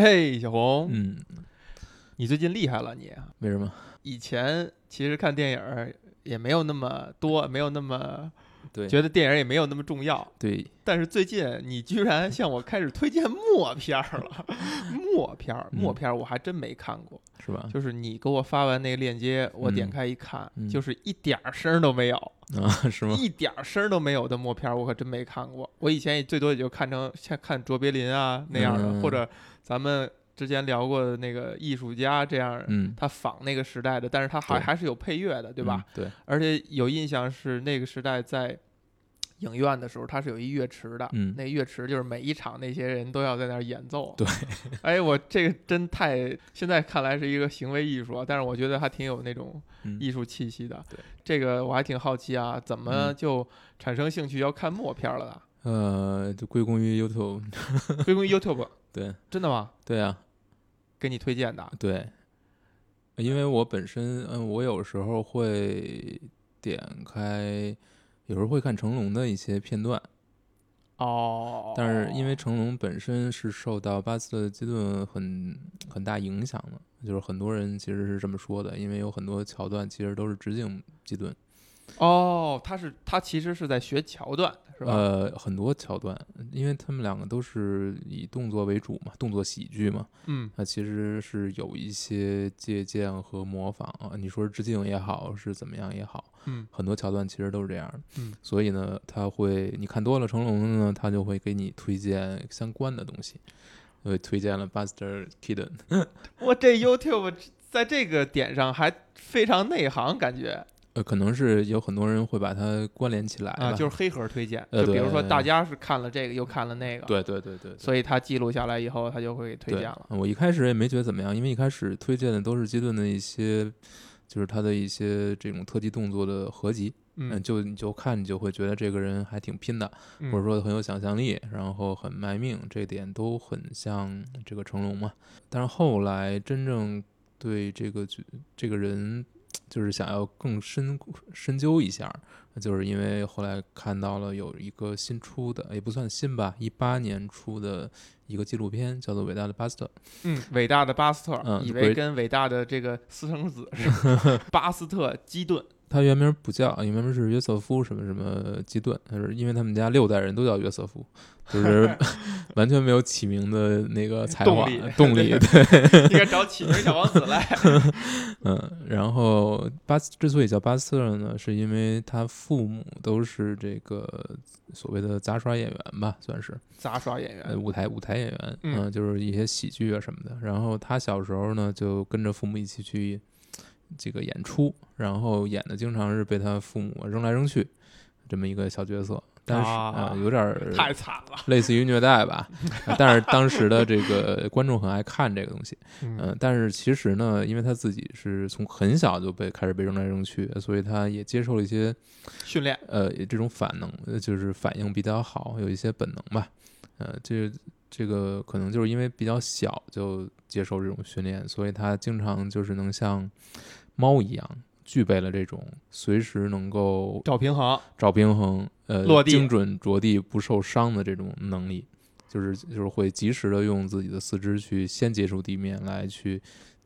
嘿，小红，嗯，你最近厉害了你。为什么？以前其实看电影也没有那么多，没有那么对觉得电影也没有那么重要。对，但是最近你居然向我开始推荐默片儿了，默片默片儿我还真没看过。是吧？就是你给我发完那个链接，我点嗯开一看，嗯就是一点儿声儿都没有，啊，是吗？一点儿声儿都没有的默片儿，我可真没看过。我以前也最多也就看成像看卓别林啊那样的，嗯或者咱们之前聊过的那个艺术家这样，嗯，他仿那个时代的，但是他还还是有配乐的，对吧？嗯？对，而且有印象是那个时代在影院的时候，它是有一乐池的，嗯那乐池就是每一场那些人都要在那儿演奏。对，哎，我这个真太现在看来是一个行为艺术啊，但是我觉得还挺有那种嗯艺术气息的。对，这个我还挺好奇啊，怎么嗯就产生兴趣要看默片了呢？呃，就归功于 YouTube。归功于 YouTube，对，真的吗？对啊，给你推荐的？对，因为我本身，嗯，我有时候会点开，有时候会看成龙的一些片段，哦，但是因为成龙本身是受到巴斯特基顿很很大影响的，就是很多人其实是这么说的，因为有很多桥段其实都是致敬基顿，哦，他是他其实是在学桥段，是吧？呃，很多桥段，因为他们两个都是以动作为主嘛，动作喜剧嘛，嗯那其实是有一些借鉴和模仿啊，你说是致敬也好，是怎么样也好，嗯很多桥段其实都是这样的。嗯，所以呢，他会你看多了成龙的呢，他就会给你推荐相关的东西，会推荐了 Buster Keaton。我这 YouTube 在这个点上还非常内行，感觉呃，可能是有很多人会把它关联起来啊，就是黑盒推荐。呃就比如说大家是看了这个又看了那个，，对对对对对。所以他记录下来以后，他就会推荐了。我一开始也没觉得怎么样，因为一开始推荐的都是基顿的一些，就是他的一些这种特技动作的合集。嗯，嗯，就你就看你就会觉得这个人还挺拼的，嗯或者说很有想象力，然后很卖命，这点都很像这个成龙嘛。但是后来真正对这个角这个人，就是想要更深深究一下，就是因为后来看到了有一个新出的，也不算新吧，一八年出的一个纪录片，叫做《伟大的巴斯特》。嗯，伟大的巴斯特，嗯以为跟伟大的这个私生子是 巴斯特基顿。他原名不叫，原名是约瑟夫什么什么基顿，他是因为他们家六代人都叫约瑟夫，就是 完全没有起名的那个才华动力动力，对，应该找起名小王子来。嗯，然后巴斯之所以叫巴斯特呢，是因为他父母都是这个所谓的杂耍演员吧，算是杂耍演呃员，舞台舞台演员，嗯嗯，就是一些喜剧啊什么的。然后他小时候呢，就跟着父母一起去这个演出，然后演的经常是被他父母扔来扔去这么一个小角色，但是啊呃有点儿太惨了。类似于虐待吧，呃但是当时的这个观众很爱看这个东西，嗯、嗯但是其实呢，因为他自己是从很小就被开始被扔来扔去，所以他也接受了一些训练，呃这种反能，呃就是反应比较好，有一些本能吧，呃，这这个可能就是因为比较小就接受这种训练，所以他经常就是能像猫一样。具备了这种随时能够找平衡。找平衡，呃，落地精准着地不受伤的这种能力，就是就是会及时的用自己的四肢去先接触地面，来去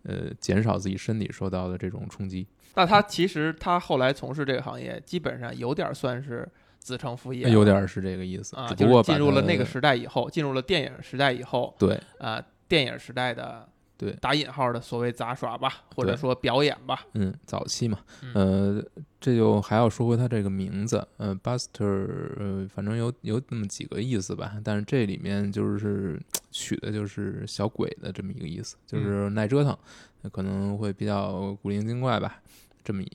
呃减少自己身体受到的这种冲击。那他其实他后来从事这个行业，基本上有点算是子承父业，有点儿是这个意思，啊，只不过就是进入了那个时时代以后，进入了电影时代以后，对啊，电影时代的对打引号的所谓杂耍吧，或者说表演吧，嗯早期嘛，嗯呃，这就还要说回他这个名字，呃，Buster，呃，反正有有那么几个意思吧，但是这里面就是取的就是小鬼的这么一个意思，就是耐折腾，可能会比较古灵精怪吧，这么一样。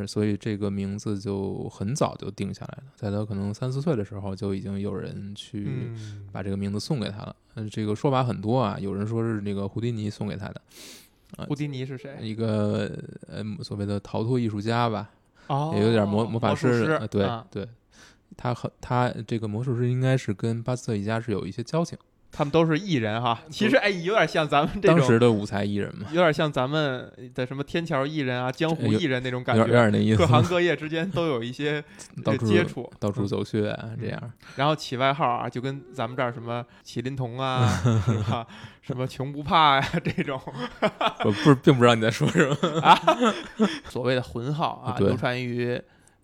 是所以这个名字就很早就定下来了，在他可能三四岁的时候就已经有人去嗯，把这个名字送给他了。嗯，这个说法很多啊，有人说是那个胡迪尼送给他的，胡迪尼是谁？一个呃所谓的逃脱艺术家吧，哦，也有点魔魔法师师，呃对啊对，他和他这个魔术师应该是跟巴斯特一家是有一些交情，他们都是艺人哈。其实哎，有点像咱们这种当时的舞台艺人嘛，有点像咱们的什么天桥艺人啊、江湖艺人那种感觉。点那意思各，行各业之间都有一些 接触，到处嗯走穴啊，这样。然后起外号啊，就跟咱们这儿什么麒麟童啊？什么穷不怕呀、这种 我不是并不知道你在说什么啊，所谓的浑号啊，流传于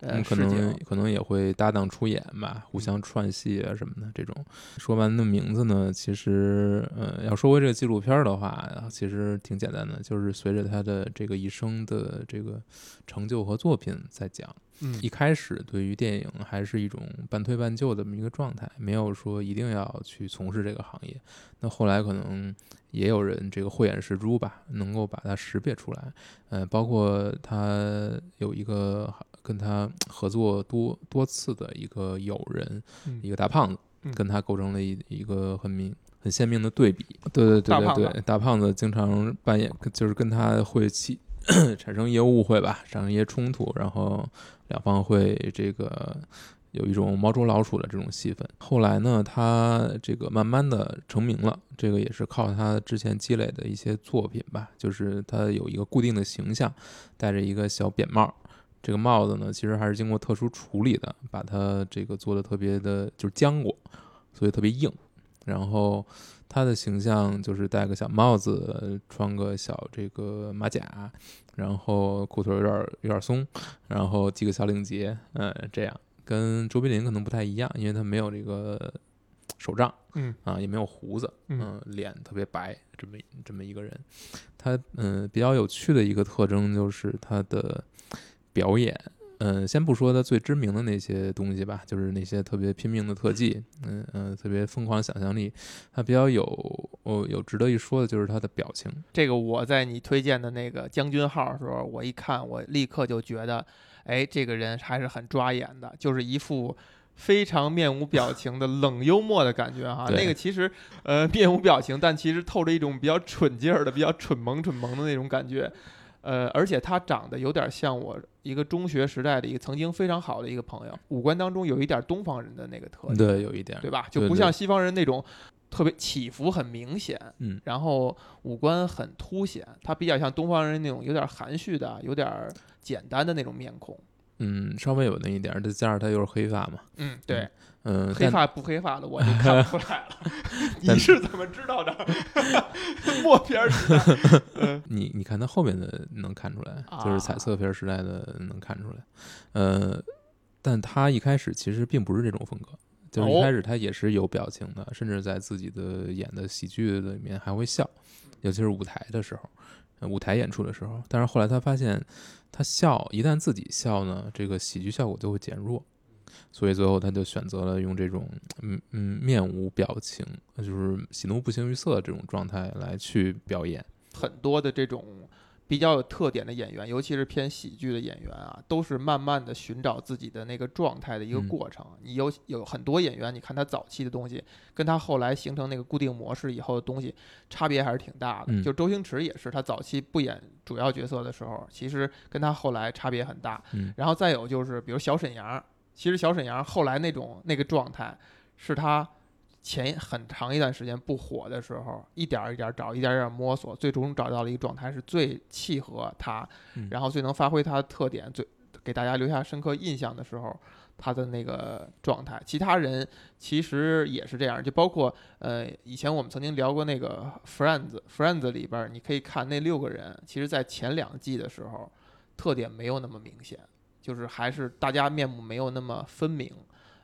呃嗯，可能。可能也会搭档出演吧，互相串戏啊什么的这种。说完的名字呢，其实呃，要说回这个纪录片儿的话，其实挺简单的，就是随着他的这个一生的这个成就和作品在讲。嗯一开始对于电影还是一种半推半就的这么一个状态，没有说一定要去从事这个行业。那后来可能也有人这个慧眼识珠吧，能够把它识别出来。呃，包括他有一个跟他合作多多次的一个友人，嗯一个大胖子，嗯跟他构成了一一个很明很鲜明的对比。对对对对对，大胖子经常扮演，就是跟他会起 产生一些误会吧，产生一些冲突，然后两方会这个有一种猫捉老鼠的这种戏份。后来呢，他这个慢慢的成名了，这个也是靠他之前积累的一些作品吧，就是他有一个固定的形象，戴着一个小扁帽。这个帽子呢，其实还是经过特殊处理的，把它这个做的特别的，就是浆果，所以特别硬。然后他的形象就是戴个小帽子，穿个小这个马甲，然后裤腿有点有点松，然后系个小领结，嗯，这样跟卓别林可能不太一样，因为他没有这个手杖嗯啊，也没有胡子，嗯嗯，脸特别白，这么这么一个人。他嗯比较有趣的一个特征就是他的表演。嗯，先不说他最知名的那些东西吧，就是那些特别拼命的特技，嗯嗯，特别疯狂的想象力。他比较有哦有值得一说的就是他的表情，这个我在你推荐的那个将军号的时候，我一看，我立刻就觉得，哎，这个人还是很抓眼的，就是一副非常面无表 情的冷幽默的感觉哈。那个其实呃面无表情，但其实透着一种比较蠢劲儿的、比较蠢萌蠢萌的那种感觉。呃，而且他长得有点像我一个中学时代的一个曾经非常好的一个朋友，五官当中有一点东方人的那个特点。对，有一点，对吧？就不像西方人那种特别起伏很明显，嗯，然后五官很凸显，他比较像东方人那种有点含蓄的、有点简单的那种面孔。嗯，稍微有那一点儿，再加上他又是黑发嘛，嗯，对，嗯，但黑发不黑发的我就看不出来了。你是怎么知道的？默片儿时代，嗯 你你看他后面的能看出来，就是彩色片时代的能看出来，呃，但他一开始其实并不是这种风格，就是一哦开始他也是有表情的，甚至在自己的演的喜剧里面还会笑，尤其是舞台的时候，呃舞台演出的时候。但是后来他发现，他笑一旦自己笑呢，这个喜剧效果就会减弱。所以最后他就选择了用这种嗯嗯面无表情，就是喜怒不形于色这种状态来去表演。很多的这种比较有特点的演员，尤其是偏喜剧的演员啊，都是慢慢的寻找自己的那个状态的一个嗯过程。你有有很多演员，你看他早期的东西，跟他后来形成那个固定模式以后的东西，差别还是挺大的。嗯就周星驰也是，他早期不演主要角色的时候，其实跟他后来差别很大。嗯然后再有就是，比如小沈阳，其实小沈阳后来那种那个状态，是他前很长一段时间不火的时候，一点儿一点儿找，一点儿一点儿摸索，最终找到了一个状态是最契合他，嗯然后最能发挥他的特点，最给大家留下深刻印象的时候，他的那个状态。其他人其实也是这样，就包括呃，以前我们曾经聊过那个 Friends，Friends 里边儿你可以看那六个人，其实在前两季的时候，特点没有那么明显。就是还是大家面目没有那么分明，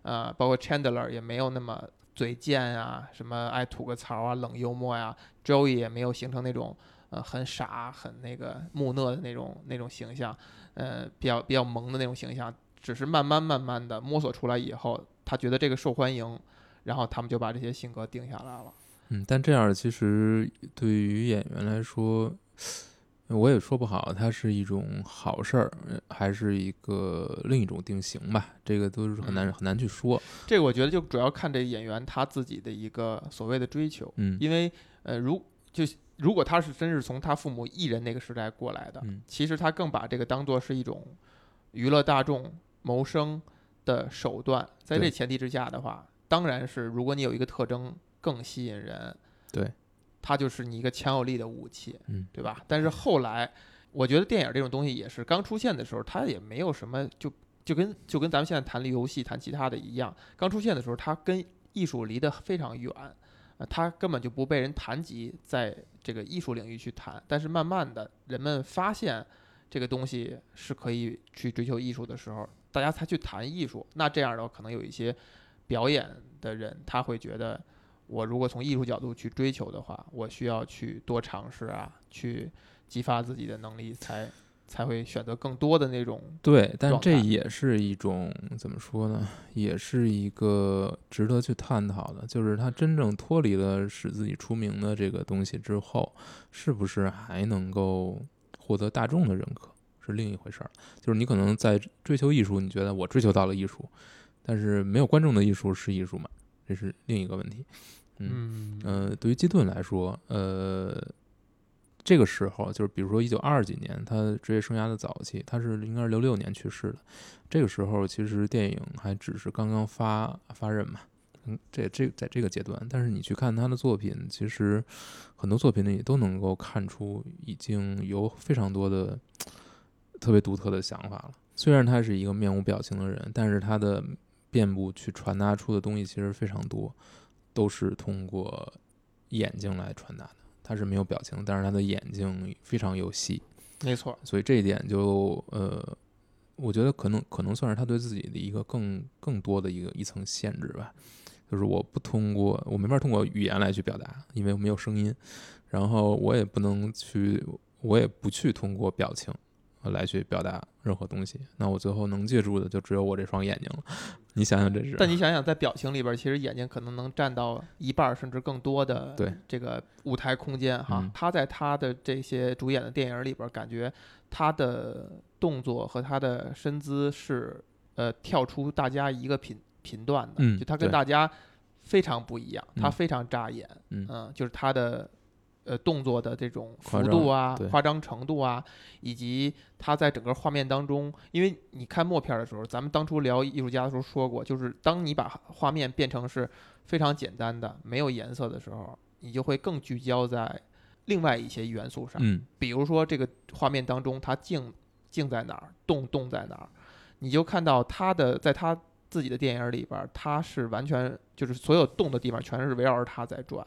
呃，包括 Chandler 也没有那么嘴贱啊，什么爱吐个槽啊，冷幽默呀、Joey 也没有形成那种呃很傻、很那个木讷的那种那种形象，呃，比较比较萌的那种形象，只是慢慢慢慢的摸索出来以后，他觉得这个受欢迎，然后他们就把这些性格定下来了。嗯，但这样其实对于演员来说，我也说不好，它是一种好事儿，呃还是一个另一种定型吧，这个都是很难、嗯很难去说。这个我觉得就主要看这演员他自己的一个所谓的追求，嗯因为呃，如就如果他是真是从他父母艺人那个时代过来的，嗯其实他更把这个当做是一种娱乐大众谋生的手段。在这前提之下的话，当然是如果你有一个特征更吸引人，对，它就是你一个强有力的武器，嗯，对吧？但是后来，我觉得电影这种东西也是刚出现的时候，它也没有什么就就跟就跟咱们现在谈游戏、谈其他的一样，刚出现的时候，它跟艺术离得非常远，呃，它根本就不被人谈及在这个艺术领域去谈。但是慢慢的，人们发现这个东西是可以去追求艺术的时候，大家才去谈艺术。那这样的话，可能有一些表演的人，他会觉得，我如果从艺术角度去追求的话，我需要去多尝试啊，去激发自己的能力，才才会选择更多的那种对，但这也是一种怎么说呢？也是一个值得去探讨的，就是他真正脱离了使自己出名的这个东西之后，是不是还能够获得大众的认可，是另一回事儿。就是你可能在追求艺术，你觉得我追求到了艺术，但是没有观众的艺术是艺术吗？这是另一个问题。嗯嗯呃，对于基顿来说，呃，这个时候就是比如说一九二几年，他职业生涯的早期，他是应该是六六年去世的。这个时候其实电影还只是刚刚发发轫嘛，嗯，这这在这个阶段，但是你去看他的作品，其实很多作品里都能够看出已经有非常多的特别独特的想法了。虽然他是一个面无表情的人，但是他的面部去传达出的东西其实非常多，都是通过眼睛来传达的。他是没有表情，但是他的眼睛非常有戏，没错，所以这一点就呃，我觉得可能可能算是他对自己的一个更更多的一个一层限制吧。就是我不通过，我没法通过语言来去表达，因为我没有声音，然后我也不能去，我也不去通过表情呃来去表达任何东西。那我最后能借助的就只有我这双眼睛了。你想想这是，但你想想，在表情里边，其实眼睛可能能占到一半甚至更多的对这个舞台空间哈。嗯他在他的这些主演的电影里边，感觉他的动作和他的身姿是呃跳出大家一个频频段的，嗯就他跟大家非常不一样，他嗯非常扎眼，嗯就是他的。呃，动作的这种幅度啊对、夸张程度啊，以及他在整个画面当中，因为你看默片儿的时候，咱们当初聊艺术家的时候说过，就是当你把画面变成是非常简单的、没有颜色的时候，你就会更聚焦在另外一些元素上，嗯比如说这个画面当中它静静在哪儿，动动在哪儿，你就看到他的在他自己的电影里边儿，他是完全就是所有动的地方全是围绕着他在转。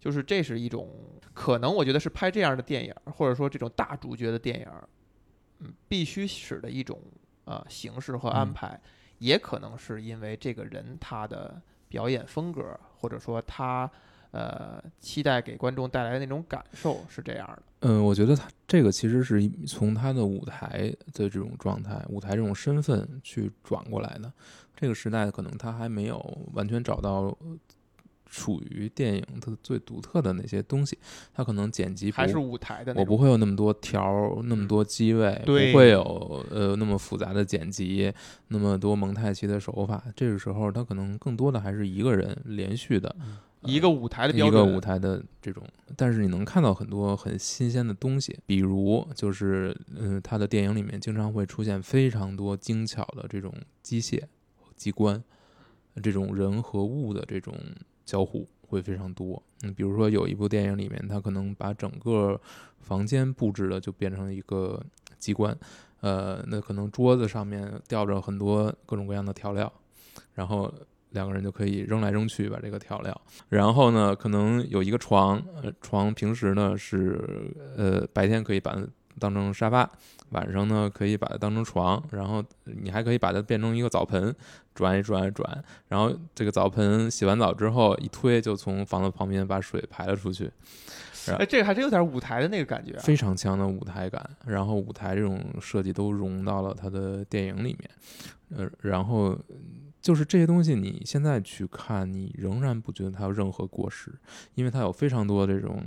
就是这是一种可能，我觉得是拍这样的电影，或者说这种大主角的电影，嗯，必须使的一种呃形式和安嗯排，也可能是因为这个人他的表演风格，或者说他呃期待给观众带来的那种感受是这样的。嗯，我觉得他这个其实是一从他的舞台的这种状态、舞台这种身份去转过来的。这个时代可能他还没有完全找到呃属于电影它最独特的那些东西，它可能剪辑还是舞台的我。不会有那么多条儿，那么多机位，不会有呃那么复杂的剪辑，那么多蒙太奇的手法。这个时候，它可能更多的还是一个人连续的一个舞台的标一，个舞台的这种，但是你能看到很多很新鲜的东西，比如就是嗯、呃他的电影里面经常会出现非常多精巧的这种机械、机关，这种人和物的这种交互会非常多。嗯，比如说有一部电影里面，他可能把整个房间布置的就变成一个机关，呃，那可能桌子上面吊着很多各种各样的调料，然后两个人就可以扔来扔去把这个调料。然后呢，可能有一个床，呃，床平时呢是呃白天可以把当成沙发，晚上呢可以把它当成床，然后你还可以把它变成一个澡盆，转一转一转，然后这个澡盆洗完澡之后一推就从房子旁边把水排了出去，哎，这个还真有点舞台的那个感觉啊。非常强的舞台感，然后舞台这种设计都融到了他的电影里面，呃，然后就是这些东西，你现在去看，你仍然不觉得它有任何过时，因为它有非常多这种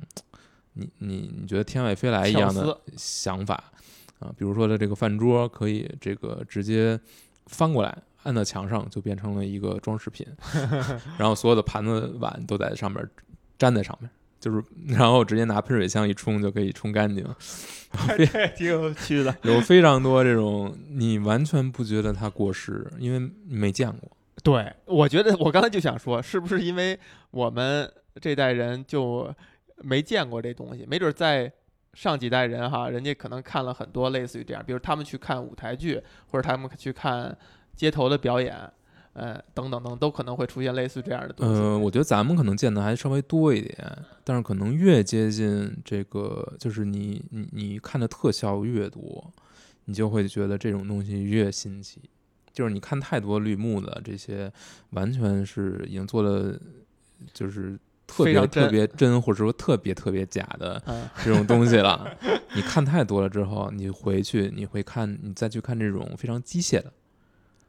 你你你觉得天外飞来一样的想法啊，比如说的这个饭桌可以这个直接翻过来。按到墙上就变成了一个装饰品，然后所有的盘子碗都在上面粘在上面，就是然后直接拿喷水枪一冲就可以冲干净，这挺有趣的。有非常多这种你完全不觉得它过时，因为没见过。对，我觉得我刚才就想说，是不是因为我们这代人就没见过这东西，没准在上几代人哈，人家可能看了很多类似于这样，比如他们去看舞台剧，或者他们去看街头的表演，呃，等等等，都可能会出现类似这样的东西。嗯，我觉得咱们可能见的还稍微多一点，但是可能越接近这个，就是你你你看的特效越多，你就会觉得这种东西越新奇。就是你看太多绿幕的这些，完全是已经做的，就是特别特别真，或者说特别特别假的嗯，这种东西了。你看太多了之后，你回去你会看，你再去看这种非常机械的，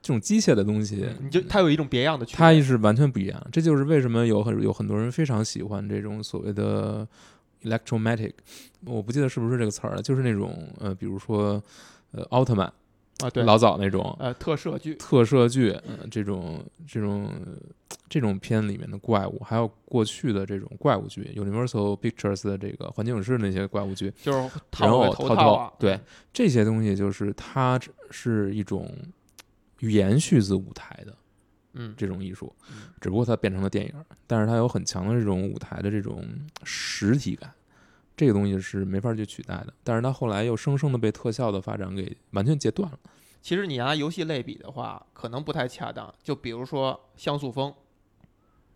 这种机械的东西，你就它有一种别样的它也。是完全不一样。这就是为什么有很有很多人非常喜欢这种所谓的 electromatic，我不记得是不是这个词儿了，就是那种呃，比如说呃奥特曼，啊，对，老早那种呃特摄剧，特摄剧，呃，这种这种这种片里面的怪物，还有过去的这种怪物剧，Universal Pictures 的这个环境影视那些怪物剧，就是人偶套头套啊，对这些东西，就是它是一种延续自舞台的。嗯，这种艺术嗯，只不过它变成了电影，但是它有很强的这种舞台的这种实体感，这个东西是没法去取代的。但是它后来又生生的被特效的发展给完全截断了。其实你拿游戏类比的话，可能不太恰当。就比如说像素风，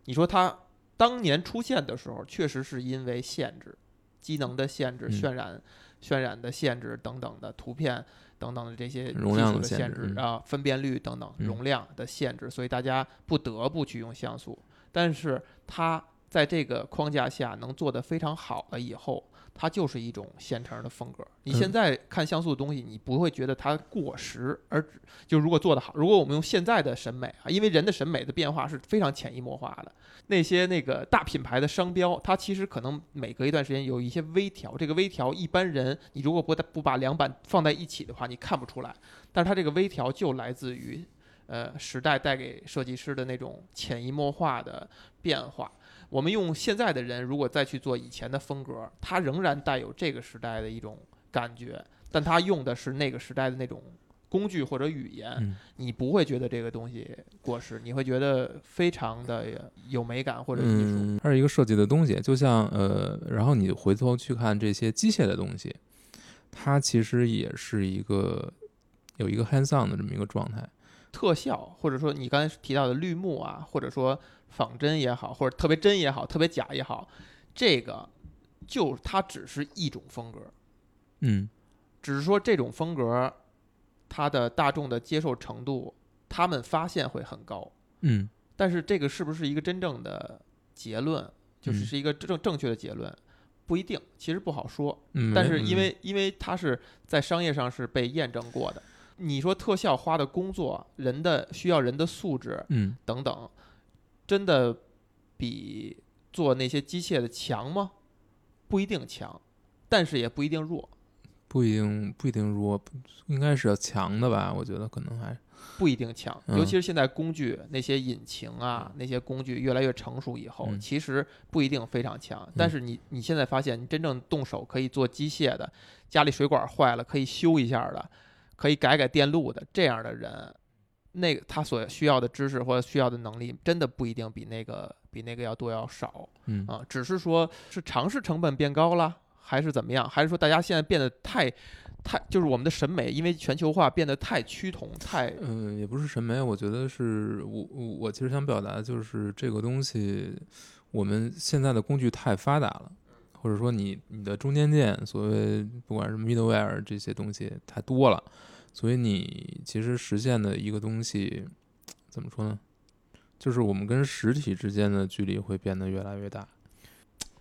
你说它当年出现的时候，确实是因为限制、机能的限制、嗯渲染、渲染的限制等等的图片等等的这些容量的限制啊、分辨率等等嗯容量的限制，所以大家不得不去用像素。但是它在这个框架下能做得非常好了以后，它就是一种现成的风格。你现嗯在看像素的东西，你不会觉得它过时，而就如果做得好，如果我们用现在的审美啊，因为人的审美的变化是非常潜移默化的。那些那个大品牌的商标，它其实可能每隔一段时间有一些微调，这个微调一般人你如果不不把两版放在一起的话，你看不出来。但是它这个微调就来自于呃时代带给设计师的那种潜移默化的变化。我们用现在的人如果再去做以前的风格，它仍然带有这个时代的一种感觉，但它用的是那个时代的那种工具或者语言，嗯你不会觉得这个东西过时，你会觉得非常的有美感或者艺术。嗯，它是一个设计的东西，就像呃，然后你回头去看这些机械的东西，它其实也是一个有一个 hands on 的这么一个状态。特效，或者说你刚才提到的绿幕啊，或者说仿真也好，或者特别真也好，特别假也好，这个就它只是一种风格，嗯。只是说这种风格它的大众的接受程度，他们发现会很高，嗯。但是这个是不是一个真正的结论，就是嗯是一个正正确的结论，不一定，其实不好说。嗯，但是因嗯。为因为它是在商业上是被验证过的，你说特效花的工作，人的需要人的素质嗯等等，真的比做那些机械的强吗？不一定强，但是也不一定弱，不一定不一定弱，应该是要强的吧？我觉得可能还不一定强。嗯尤其是现在工具那些引擎啊，那些工具越来越成熟以后，嗯其实不一定非常强。但是你你现在发现，你真正动手可以做机械的，家里水管坏了可以修一下的，可以改改电路的这样的人，那个他所需要的知识或者需要的能力，真的不一定比那个比那个要多要少嗯啊。只是说是尝试成本变高了，还是怎么样？还是说大家现在变得太太就是我们的审美因为全球化变得太趋同太嗯，也不是审美，我觉得是我我我其实想表达的就是这个东西，我们现在的工具太发达了，或者说你你的中间件，所谓不管是 middleware 这些东西太多了，所以你其实实现的一个东西怎么说呢？就是我们跟实体之间的距离会变得越来越大。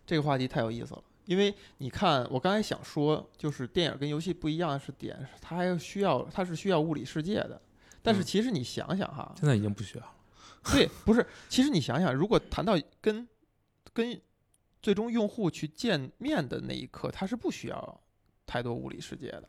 这个话题太有意思了，因为你看，我刚才想说，就是电影跟游戏不一样的是点，它还需要它是需要物理世界的。但是嗯其实你想想哈，现在已经不需要了。对，不是，其实你想想，如果谈到跟跟最终用户去见面的那一刻，它是不需要太多物理世界的。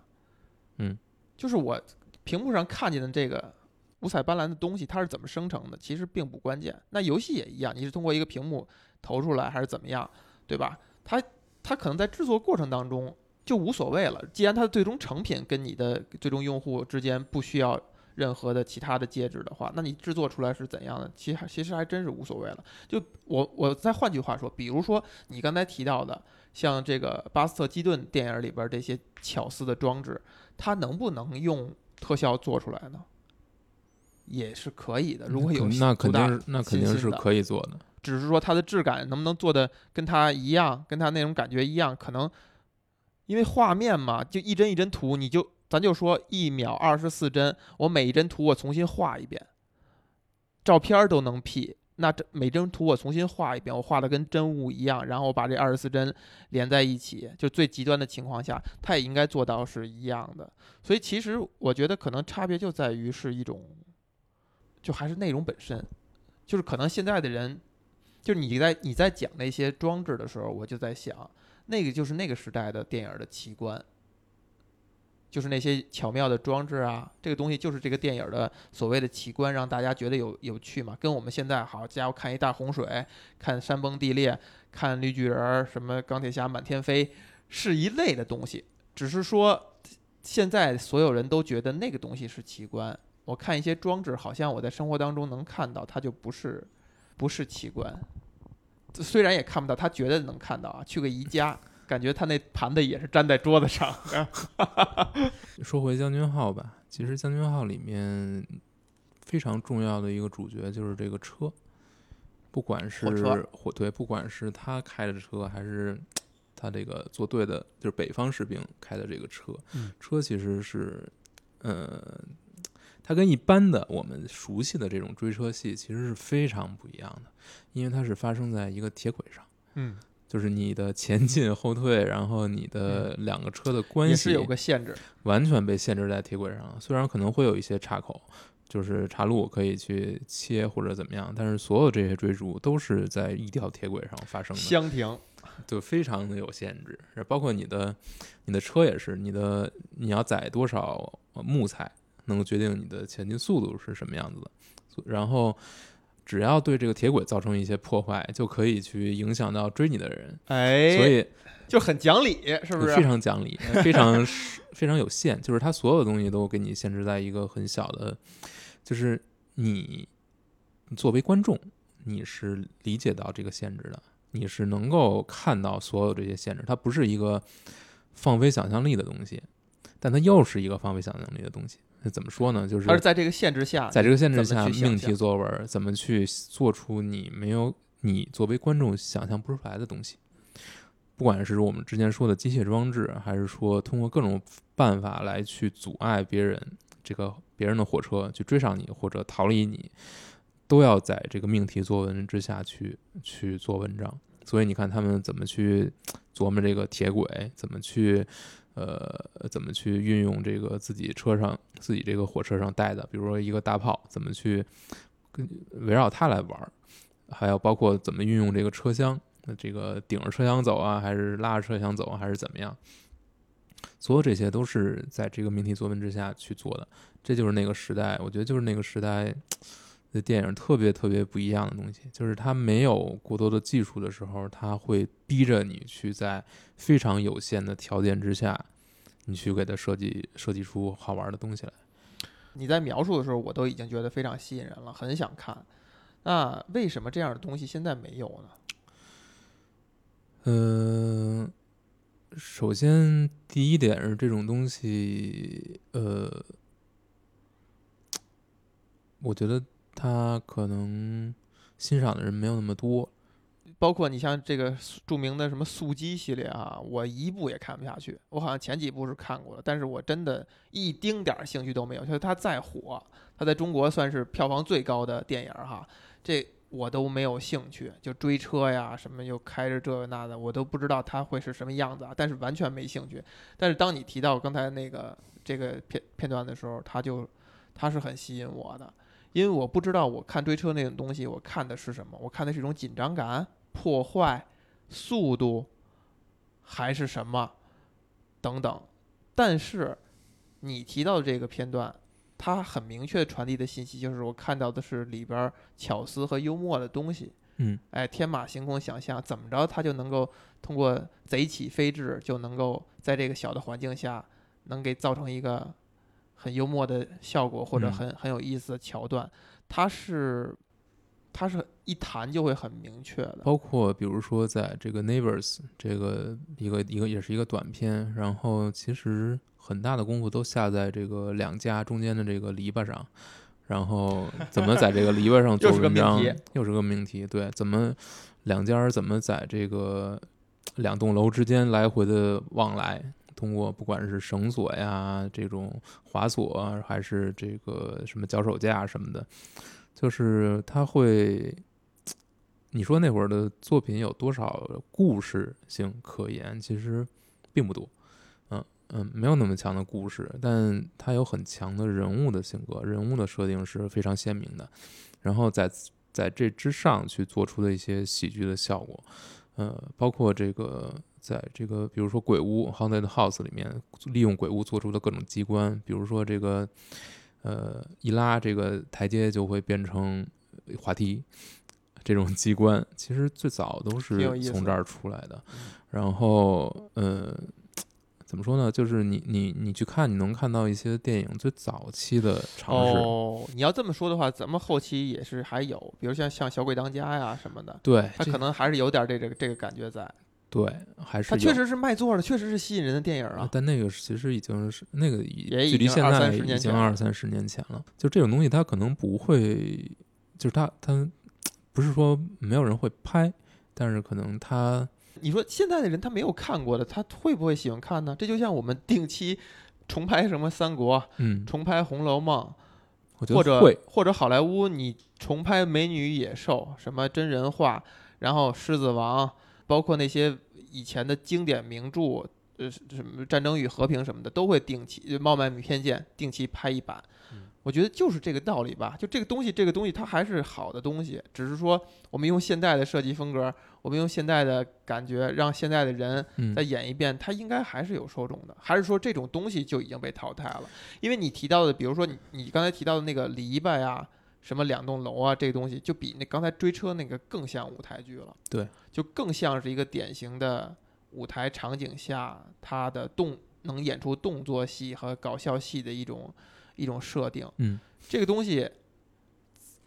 嗯，就是我屏幕上看见的这个五彩斑斓的东西，它是怎么生成的，其实并不关键。那游戏也一样，你是通过一个屏幕投出来，还是怎么样，对吧？它它可能在制作过程当中就无所谓了。既然它的最终成品跟你的最终用户之间不需要任何的其他的介质的话，那你制作出来是怎样的？其实其实还真是无所谓了。就我我再换句话说，比如说你刚才提到的，像这个巴斯特基顿电影里边这些巧思的装置，它能不能用特效做出来呢？也是可以的，如果有那肯定是那肯定是可以做的。只是说它的质感能不能做的跟它一样，跟它那种感觉一样，可能因为画面嘛，就一帧一帧图，你就咱就说一秒二十四帧，我每一帧图我重新画一遍，照片都能 P，那这每帧图我重新画一遍，我画的跟真物一样，然后我把这二十四帧连在一起，就最极端的情况下，它也应该做到是一样的。所以其实我觉得可能差别就在于是一种，就还是内容本身，就是可能现在的人。就是你在你在讲那些装置的时候，我就在想，那个就是那个时代的电影的奇观，就是那些巧妙的装置啊，这个东西就是这个电影的所谓的奇观，让大家觉得有有趣嘛。跟我们现在好家伙看一大洪水，看山崩地裂，看绿巨人，什么钢铁侠满天飞，是一类的东西。只是说现在所有人都觉得那个东西是奇观，我看一些装置，好像我在生活当中能看到，它就不是。不是奇观，虽然也看不到，他觉得能看到啊。去个宜家，感觉他那盘子也是粘在桌子上。说回将军号吧，其实将军号里面非常重要的一个主角就是这个车，不管是火车。火对，不管是他开的车，还是他这个做对的，就是北方士兵开的这个车，嗯。车其实是，呃，它跟一般的我们熟悉的这种追车戏其实是非常不一样的，因为它是发生在一个铁轨上，嗯，就是你的前进后退，然后你的两个车的关系也是有个限制。完全被限制在铁轨上。虽然可能会有一些岔口，就是岔路可以去切或者怎么样，但是所有这些追逐都是在一条铁轨上发生的，相停，就非常的有限制。包括你的你的车也是，你的你要载多少呃木材，能够决定你的前进速度是什么样子的。然后只要对这个铁轨造成一些破坏，就可以去影响到追你的人，哎，所以就很讲理，是不是？非常讲理，非常非常有限，就是它所有东西都给你限制在一个很小的，就是你作为观众，你是理解到这个限制的，你是能够看到所有这些限制，它不是一个放飞想象力的东西，但它又是一个放飞想象力的东西。那怎么说呢？就是而在这个限制下，在这个限制下，命题作文怎么去做出你没有你作为观众想象不出来的东西？不管是我们之前说的机械装置，还是说通过各种办法来去阻碍别人这个别人的火车去追上你或者逃离你，都要在这个命题作文之下去去做文章。所以你看他们怎么去琢磨这个铁轨，怎么去呃怎么去运用这个自己车上自己这个火车上带的，比如说一个大炮，怎么去跟围绕它来玩儿，还有包括怎么运用这个车厢，那这个顶着车厢走啊，还是拉着车厢走，还是怎么样？所有这些都是在这个命题作文之下去做的，这就是那个时代，我觉得就是那个时代的电影特别特别不一样的东西，就是它没有过多的技术的时候，它会逼着你去在非常有限的条件之下，你去给它设计设计出好玩的东西来。你在描述的时候，我都已经觉得非常吸引人了，很想看。那为什么这样的东西现在没有呢？嗯、首先第一点是这种东西，呃，我觉得他可能欣赏的人没有那么多。包括你像这个著名的什么速激系列啊，我一部也看不下去。我好像前几部是看过了，但是我真的一丁点儿兴趣都没有。就是它再火，它在中国算是票房最高的电影哈，这我都没有兴趣。就追车呀，什么又开着这那的，我都不知道它会是什么样子啊，但是完全没兴趣。但是当你提到刚才那个这个片片段的时候，它就它是很吸引我的，因为我不知道我看追车那种东西，我看的是什么？我看的是一种紧张感。破坏、速度还是什么等等，但是你提到的这个片段，它很明确传递的信息就是我看到的是里边儿巧思和幽默的东西。嗯，哎，天马行空想象，怎么着他就能够通过贼起飞智，就能够在这个小的环境下，能给造成一个很幽默的效果或者嗯很很有意思的桥段，它是它是一谈就会很明确的。包括比如说在这个 Neighbors 这个一个一个也是一个短片，然后其实很大的功夫都下在这个两家中间的这个篱笆上，然后怎么在这个篱笆上 做文章又是个命题，对，怎么两家怎么在这个两栋楼之间来回的往来。通过不管是绳索呀、这种滑索，还是这个什么脚手架什么的，就是它会你说那会儿的作品有多少故事性可言？其实并不多，嗯嗯，没有那么强的故事，但它有很强的人物的性格，人物的设定是非常鲜明的，然后在在这之上去做出的一些喜剧的效果，呃，包括这个在这个比如说鬼屋《Haunted House》里面，利用鬼屋做出的各种机关，比如说这个呃一拉这个台阶就会变成滑梯。这种机关其实最早都是从这儿出来的，然后呃，怎么说呢？就是你你你去看，你能看到一些电影最早期的尝试，哦，你要这么说的话，咱们后期也是还有，比如像像小鬼当家呀什么的，对，这它可能还是有点这个这个感觉在。对，还是有它确实是卖座的，确实是吸引人的电影啊。但那个其实已经是那个已经距离现在已经二三十年前了。就这种东西，它可能不会，就是它它不是说没有人会拍，但是可能它你说现在的人他没有看过的，他会不会喜欢看呢？这就像我们 定期重拍什么三国，嗯，重拍《红楼梦》，或者会，或者好莱坞你重拍《美女与野兽》什么真人化，然后《狮子王》，包括那些以前的经典名著，呃，什么《战争与和平》什么的，都会定期呃《冒昧与偏见》定期拍一版。嗯我觉得就是这个道理吧，就这个东西，这个东西它还是好的东西，只是说我们用现代的设计风格，我们用现代的感觉，让现在的人嗯再演一遍，它应该还是有受众的，还是说这种东西就已经被淘汰了？因为你提到的，比如说你你刚才提到的那个篱笆呀，什么两栋楼啊，这个东西就比那刚才追车那个更像舞台剧了。对，就更像是一个典型的舞台场景下，它的动能演出动作戏和搞笑戏的一种一种设定。嗯，这个东西。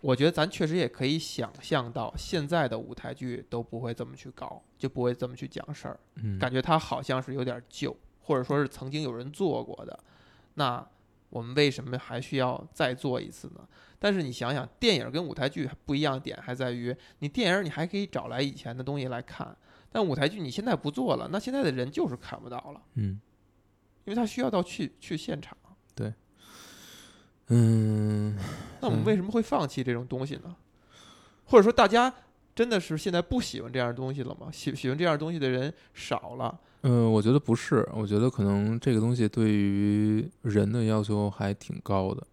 我觉得咱确实也可以想象到，现在的舞台剧都不会这么去搞，就不会这么去讲事儿。嗯，感觉它好像是有点旧，或者说是曾经有人做过的。那我们为什么还需要再做一次呢？但是你想想，电影跟舞台剧不一样的点还在于，你电影你还可以找来以前的东西来看，但舞台剧你现在不做了，那现在的人就是看不到了，嗯因为他需要到去去现场。对嗯，那我们嗯为什么会放弃这种东西呢？或者说，大家真的是现在不喜欢这样的东西了吗？喜喜欢这样的东西的人少了。嗯，我觉得不是，我觉得可能这个东西对于人的要求还挺高的，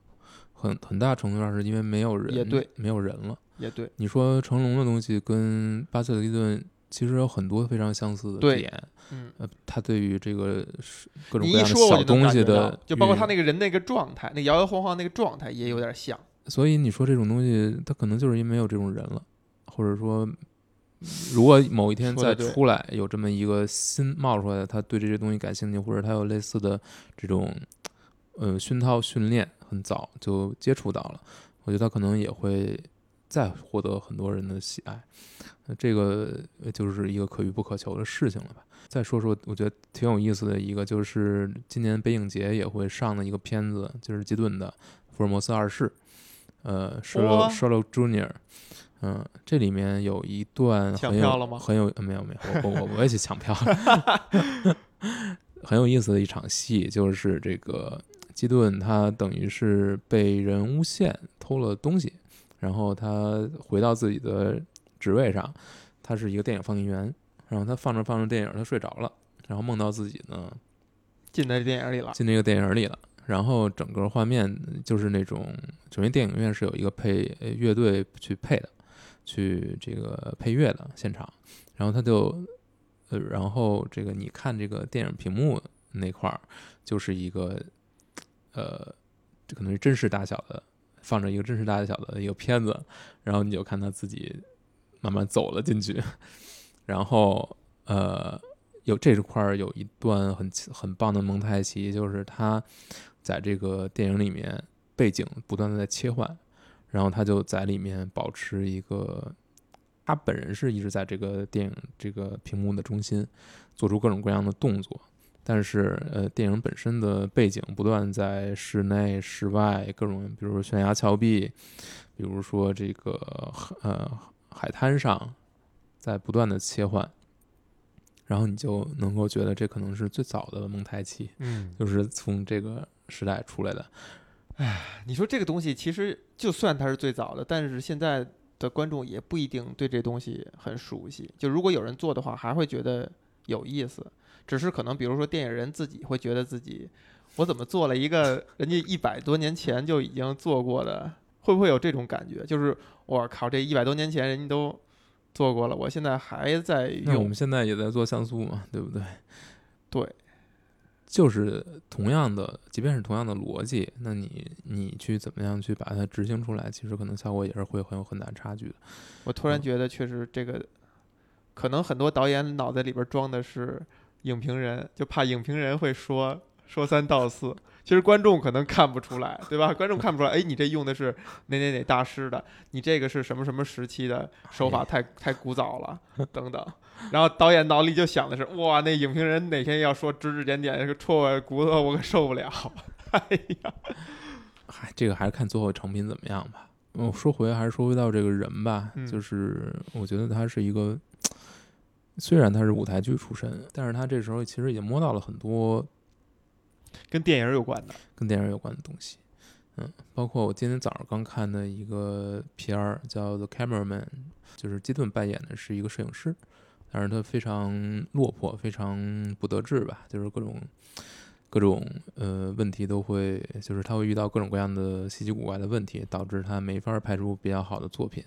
很很大程度上是因为没有人，也对，没有人了。也对，你说成龙的东西跟巴塞利顿其实有很多非常相似的点，嗯，呃，他对于这个各种各样小东西的，就包括他那个人那个状态，那摇摇晃晃那个状态也有点像。所以你说这种东西，他可能就是因为没有这种人了，或者说，如果某一天再出来有这么一个新冒出来的，他对这些东西感兴趣，或者他有类似的这种呃熏陶训练，很早就接触到了，我觉得他可能也会再获得很多人的喜爱。那这个呃就是一个可遇不可求的事情了吧。再说说，我觉得挺有意思的一个，就是今年北影节也会上的一个片子，就是基顿的《福尔摩斯二世》，呃哇，Sherlock Sherlock Junior，嗯，这里面有一段很票了吗很有呃没有没有，我我我也去抢票了，很有意思的一场戏，就是这个基顿他等于是被人诬陷偷了东西，然后他回到自己的职位上，他是一个电影放映员，然后他放着放着电影，他睡着了，然后梦到自己呢进在电影里了，进那个电影里了。然后整个画面就是那种，首先电影院是有一个配呃乐队去配的，去这个配乐的现场，然后他就，呃，然后这个你看这个电影屏幕那块儿，就是一个，呃，这可能是真实大小的，放着一个真实大小的一个片子，然后你就看他自己慢慢走了进去，然后呃，有这块儿有一段很很棒的蒙太奇，就是他在这个电影里面背景不断的在切换，然后他就在里面保持一个，他本人是一直在这个电影这个屏幕的中心，做出各种各样的动作，但是呃，电影本身的背景不断在室内、室外各种，比如说悬崖峭壁，比如说这个呃海滩上，在不断的切换。然后你就能够觉得这可能是最早的蒙太奇，嗯，就是从这个时代出来的。你说这个东西其实就算它是最早的，但是现在的观众也不一定对这东西很熟悉。就如果有人做的话，还会觉得有意思。只是可能比如说电影人自己会觉得自己，我怎么做了一个人家一百多年前就已经做过的，会不会有这种感觉？就是我靠，这一百多年前人家都。做过了，我现在还在用。我们现在也在做像素嘛，对不对？对，就是同样的，即便是同样的逻辑，那你你去怎么样去把它执行出来，其实可能效果也是会很有很大差距的。我突然觉得，确实这个可能很多导演脑袋里边装的是影评人，就怕影评人会说说三道四。其实观众可能看不出来，对吧？观众看不出来，哎，你这用的是哪哪哪大师的？你这个是什么什么时期的手法？太太古早了，等等。然后导演脑里就想的是，哇，那影评人哪天要说指指点点，这个戳我骨头，我可受不了。哎呀，嗨，这个还是看最后成品怎么样吧。我说回还是说回到这个人吧，嗯就是我觉得他是一个，虽然他是舞台剧出身，但是他这时候其实已经摸到了很多。跟电影有关的，跟电影有关的东西，嗯，包括我今天早上刚看的一个片儿叫《The Cameraman》，就是基顿扮演的是一个摄影师，但是他非常落魄，非常不得志吧，就是各种各种呃问题都会，就是他会遇到各种各样的稀奇古怪的问题，导致他没法拍出比较好的作品，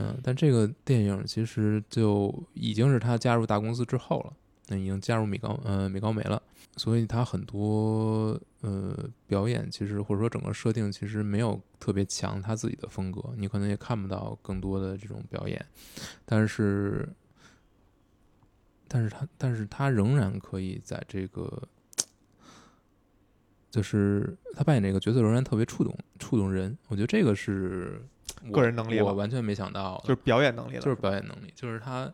嗯，但这个电影其实就已经是他加入大公司之后了，那已经加入米高呃米高梅了。所以他很多呃表演，其实或者说整个设定，其实没有特别强他自己的风格，你可能也看不到更多的这种表演。但是，但是他，但是他仍然可以在这个，就是他扮演这个角色仍然特别触动触动人。我觉得这个是个人能力，我完全没想到，就是表演能力了，就是表演能力，就是他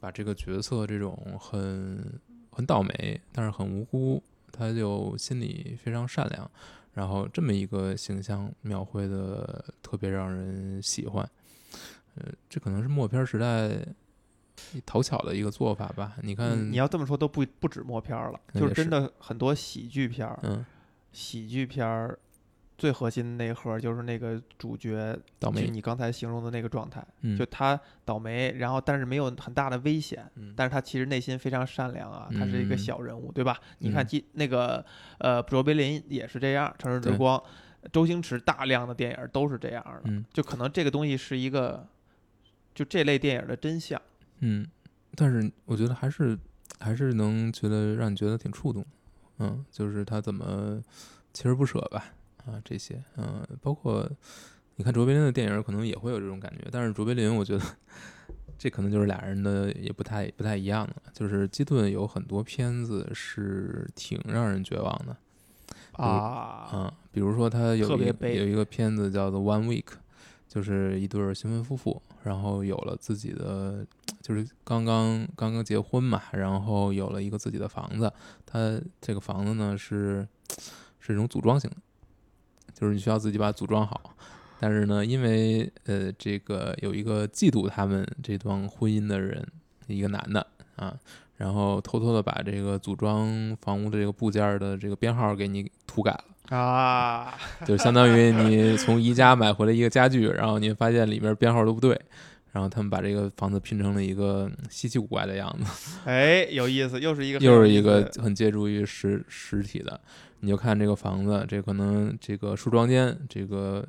把这个角色这种很。很倒霉，但是很无辜，他就心里非常善良，然后这么一个形象描绘的特别让人喜欢。呃，这可能是默片时代讨巧的一个做法吧？你看，你要这么说都不不止默片了，就是真的很多喜剧片儿，嗯，喜剧片儿。最核心的那一核就是那个主角倒霉，你刚才形容的那个状态，嗯，就他倒霉，然后但是没有很大的危险，嗯，但是他其实内心非常善良啊，他是一个小人物，对吧？你看，记那个呃，卓别林也是这样，《城市之光》，周星驰大量的电影都是这样的，嗯，就可能这个东西是一个，就这类电影的真相，嗯，但是我觉得还是还是能觉得让你觉得挺触动，嗯，就是他怎么锲而不舍吧。啊，这些，嗯，包括你看卓别林的电影，可能也会有这种感觉。但是卓别林，我觉得这可能就是俩人的也不太不太一样了。就是基顿有很多片子是挺让人绝望的啊，嗯，比如说他有一有一个片子叫做《One Week》，就是一对新婚夫妇，然后有了自己的，就是刚刚刚刚结婚嘛，然后有了一个自己的房子。他这个房子呢是是一种组装型的。就是你需要自己把它组装好，但是呢，因为呃，这个有一个嫉妒他们这段婚姻的人，一个男的啊，然后偷偷的把这个组装房屋的这个部件的这个编号给你涂改了啊，就相当于你从宜家买回来一个家具，然后你发现里面编号都不对，然后他们把这个房子拼成了一个稀奇古怪的样子，哎，有意思，又是一个又是一个很借助于实实体的。你就看这个房子，这可能这个梳妆间，这个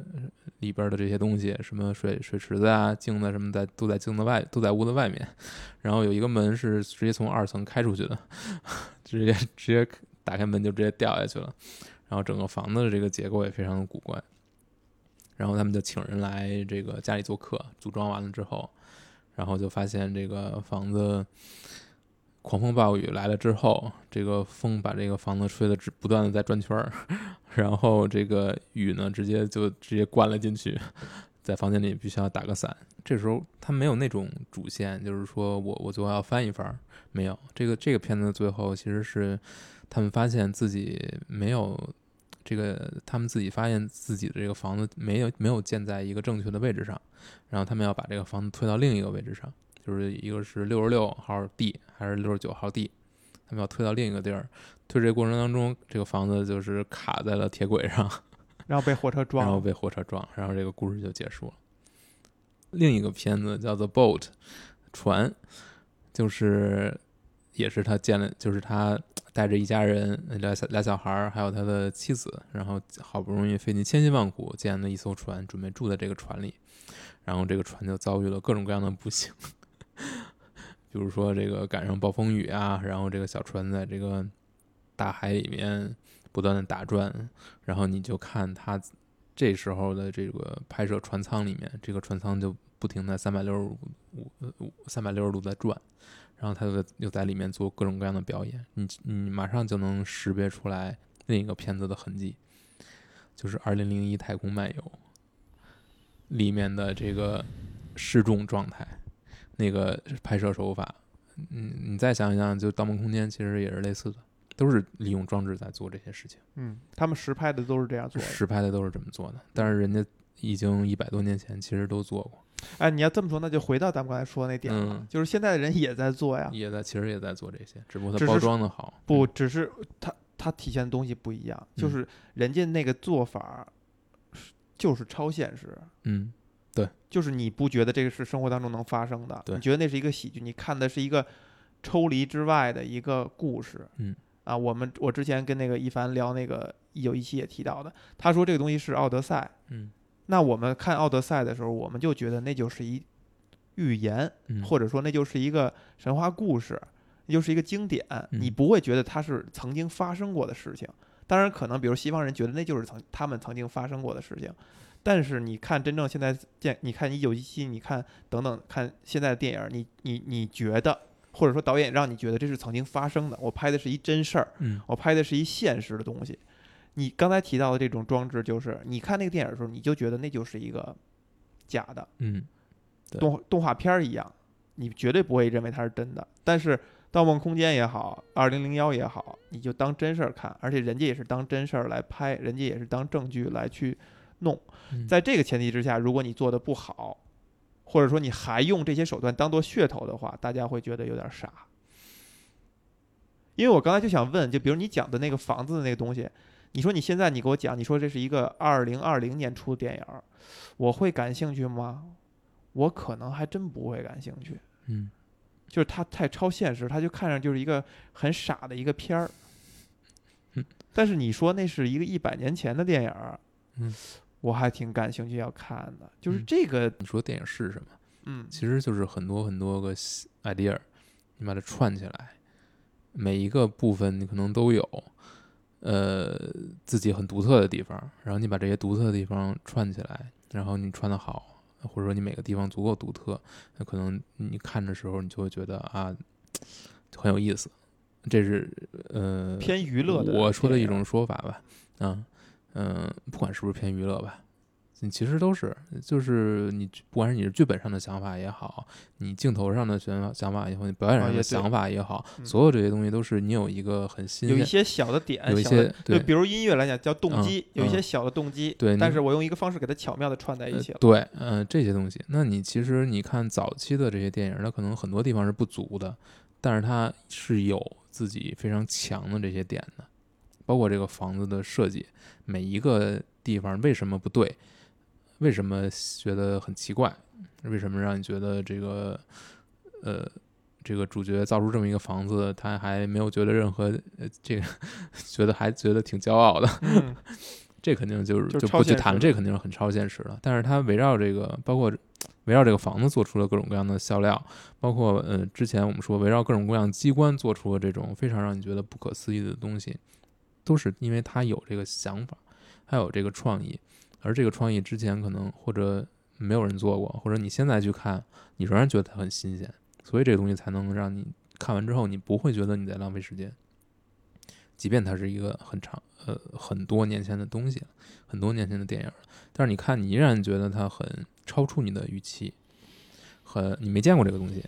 里边的这些东西，什么水水池子啊、镜子什么的，都在镜子外，都在屋子外面。然后有一个门是直接从二层开出去的，直接直接打开门就直接掉下去了。然后整个房子的这个结构也非常的古怪。然后他们就请人来这个家里做客，组装完了之后，然后就发现这个房子。狂风暴雨来了之后，这个风把这个房子吹的只不断的在转圈儿，然后这个雨呢直接就直接灌了进去，在房间里必须要打个伞。这时候他没有那种主线，就是说我我最后要翻一番，没有。这个这个片子最后其实是他们发现自己没有这个，他们自己发现自己的这个房子没有没有建在一个正确的位置上，然后他们要把这个房子推到另一个位置上，就是一个是六十六号地还是六十九号地，他们要推到另一个地儿。推这个过程当中，这个房子就是卡在了铁轨上，然后被火车撞。然后被火车撞，然后这个故事就结束了。另一个片子叫做《Boat》，船，就是也是他建了，就是他带着一家人，俩小俩小孩儿，还有他的妻子，然后好不容易费尽千辛万苦建了一艘船，准备住在这个船里，然后这个船就遭遇了各种各样的不幸，比如说这个赶上暴风雨啊，然后这个小船在这个大海里面不断的打转，然后你就看他这时候的这个拍摄船舱里面，这个船舱就不停的三百六十五五三百六十度在转，然后他就又在里面做各种各样的表演，你你马上就能识别出来另一个片子的痕迹，就是《二零零一太空漫游》里面的这个失重状态，那个拍摄手法，嗯，你再想一想，就《盗梦空间》其实也是类似的，都是利用装置在做这些事情。嗯，他们实拍的都是这样做的。实拍的都是这么做的，但是人家已经一百多年前其实都做过，哎，你要这么说，那就回到咱们刚才说的那点了，嗯就是现在的人也在做呀，也在其实也在做这些，只不过它包装的好。不，嗯只是它它体现的东西不一样，就嗯是人家那个做法是就是超现实，嗯，就是你不觉得这个是生活当中能发生的，你觉得那是一个喜剧，你看的是一个抽离之外的一个故事。嗯，啊，我们我之前跟那个一凡聊那个有一期也提到的，他说这个东西是《奥德赛》，嗯。那我们看《奥德赛》的时候，我们就觉得那就是一寓言，嗯，或者说那就是一个神话故事，那就是一个经典，你嗯不会觉得它是曾经发生过的事情。当然，可能比如西方人觉得那就是曾他们曾经发生过的事情，但是你看真正现在见，你看一九一七，你看等等，看现在的电影，你你你觉得，或者说导演让你觉得这是曾经发生的，我拍的是一真事儿，嗯我拍的是一现实的东西。你刚才提到的这种装置，就是你看那个电影的时候，你就觉得那就是一个假的，嗯对动动画片儿一样，你绝对不会认为它是真的。但是《盗梦空间》也好，《二零零幺》也好，你就当真事儿看，而且人家也是当真事儿来拍，人家也是当证据来去弄。嗯在这个前提之下，如果你做的不好，或者说你还用这些手段当做噱头的话，大家会觉得有点傻。因为我刚才就想问，就比如你讲的那个房子的那个东西，你说你现在你给我讲，你说这是一个二零二零年出的电影儿，我会感兴趣吗？我可能还真不会感兴趣，嗯就是它太超现实，它就看上就是一个很傻的一个片儿嗯。但是你说那是一个一百年前的电影儿，嗯，我还挺感兴趣要看的。就是嗯这个，你说电影是什么？嗯，其实就是很多很多个 idea，你把它串起来，每一个部分你可能都有，呃，自己很独特的地方，然后你把这些独特的地方串起来，然后你串的好，或者说你每个地方足够独特，那可能你看的时候你就会觉得啊，很有意思。这是呃偏娱乐的我说的一种说法吧，啊，嗯、不管是不是偏娱乐吧，你其实都是，就是你不管是你是剧本上的想法也好，你镜头上的想法想法也好，你表演上的想法也好，嗯所有这些东西都是你有一个很新鲜，有一些小的点，有一些对就比如音乐来讲叫动嗯机，有一些嗯小的动机，对你但是我用一个方式给它巧妙的串在一呃起了。对，嗯、这些东西，那你其实你看早期的这些电影，它可能很多地方是不足的，但是它是有自己非常强的这些点的，包括这个房子的设计，每一个地方为什么不对，为什么觉得很奇怪，为什么让你觉得这个，呃。这个主角造出这么一个房子，他还没有觉得任何呃，这个 觉得还觉得挺骄傲的，嗯，这肯定就是就就不去谈这肯定是很超现实的。但是它围绕这个，包括围绕这个房子做出了各种各样的笑料，包括呃之前我们说围绕各种各样的机关做出了这种非常让你觉得不可思议的东西，都是因为他有这个想法，还有这个创意，而这个创意之前可能或者没有人做过，或者你现在去看，你仍然觉得它很新鲜，所以这个东西才能让你看完之后，你不会觉得你在浪费时间。即便它是一个很长呃很多年前的东西，很多年前的电影，但是你看，你依然觉得它很超出你的预期，很你没见过这个东西。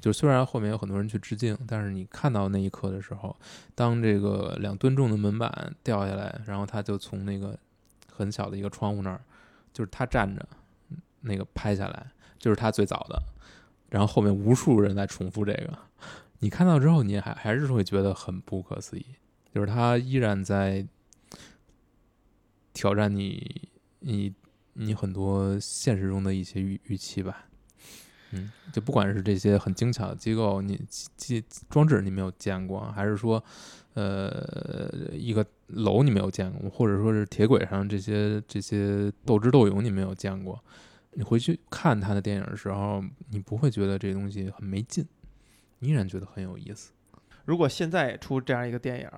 就虽然后面有很多人去致敬，但是你看到那一刻的时候，当这个两吨重的门板掉下来，然后他就从那个很小的一个窗户那儿，就是他站着，那个拍下来，就是他最早的，然后后面无数人在重复这个，你看到之后，你还还是会觉得很不可思议，就是他依然在挑战你，你你很多现实中的一些预预期吧。嗯，就不管是这些很精巧的机构，你机装置你没有见过，还是说，呃，一个楼你没有见过，或者说是铁轨上这些这些斗智斗勇你没有见过，你回去看他的电影的时候，你不会觉得这东西很没劲，依然觉得很有意思。如果现在出这样一个电影，